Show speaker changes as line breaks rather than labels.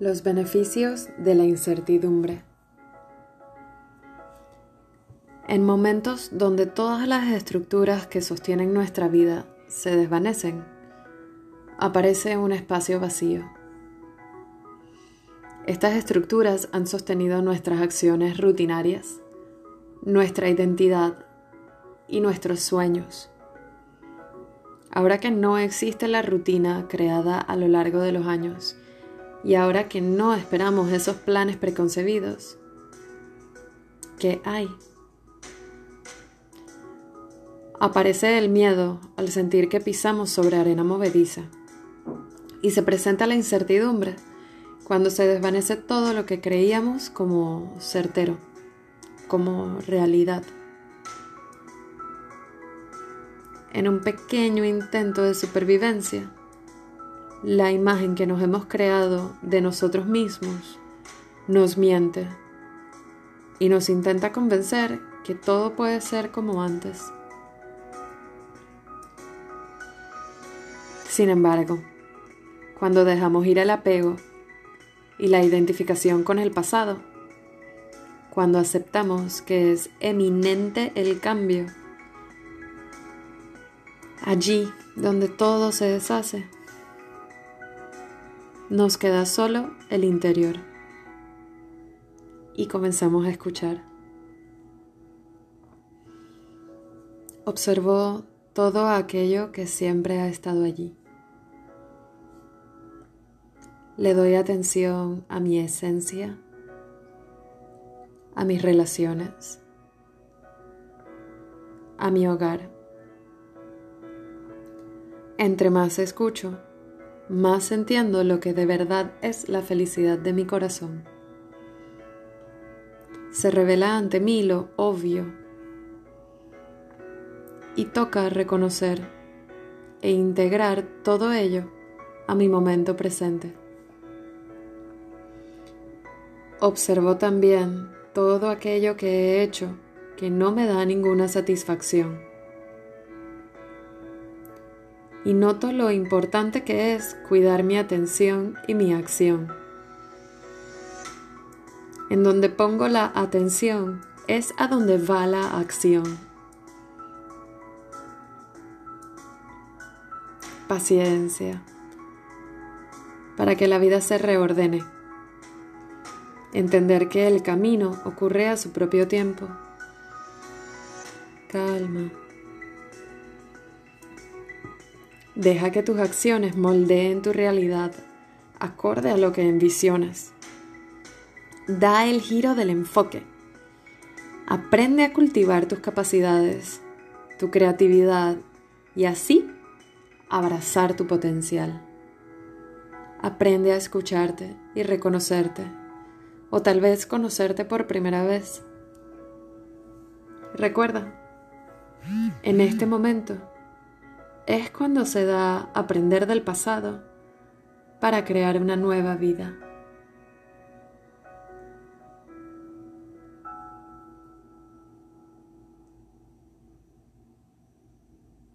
Los beneficios de la incertidumbre. En momentos donde todas las estructuras que sostienen nuestra vida se desvanecen, aparece un espacio vacío. Estas estructuras han sostenido nuestras acciones rutinarias, nuestra identidad y nuestros sueños. Ahora que no existe la rutina creada a lo largo de los años, y ahora que no esperamos esos planes preconcebidos, ¿qué hay? Aparece el miedo al sentir que pisamos sobre arena movediza y se presenta la incertidumbre cuando se desvanece todo lo que creíamos como certero, como realidad. En un pequeño intento de supervivencia, la imagen que nos hemos creado de nosotros mismos nos miente y nos intenta convencer que todo puede ser como antes. Sin embargo, cuando dejamos ir el apego y la identificación con el pasado, cuando aceptamos que es eminente el cambio, allí donde todo se deshace, nos queda solo el interior y comenzamos a escuchar. Observó todo aquello que siempre ha estado allí. Le doy atención a mi esencia, a mis relaciones, a mi hogar. Entre más escucho, más entiendo lo que de verdad es la felicidad de mi corazón. Se revela ante mí lo obvio y toca reconocer e integrar todo ello a mi momento presente. Observo también todo aquello que he hecho que no me da ninguna satisfacción. Y noto lo importante que es cuidar mi atención y mi acción. En donde pongo la atención es a donde va la acción. Paciencia para que la vida se reordene entender que el camino ocurre a su propio tiempo. Calma. Deja que tus acciones moldeen tu realidad acorde a lo que envisionas. Da el giro del enfoque. Aprende a cultivar tus capacidades, tu creatividad y así abrazar tu potencial. Aprende a escucharte y reconocerte o tal vez conocerte por primera vez. Recuerda, en este momento es cuando se da aprender del pasado para crear una nueva vida.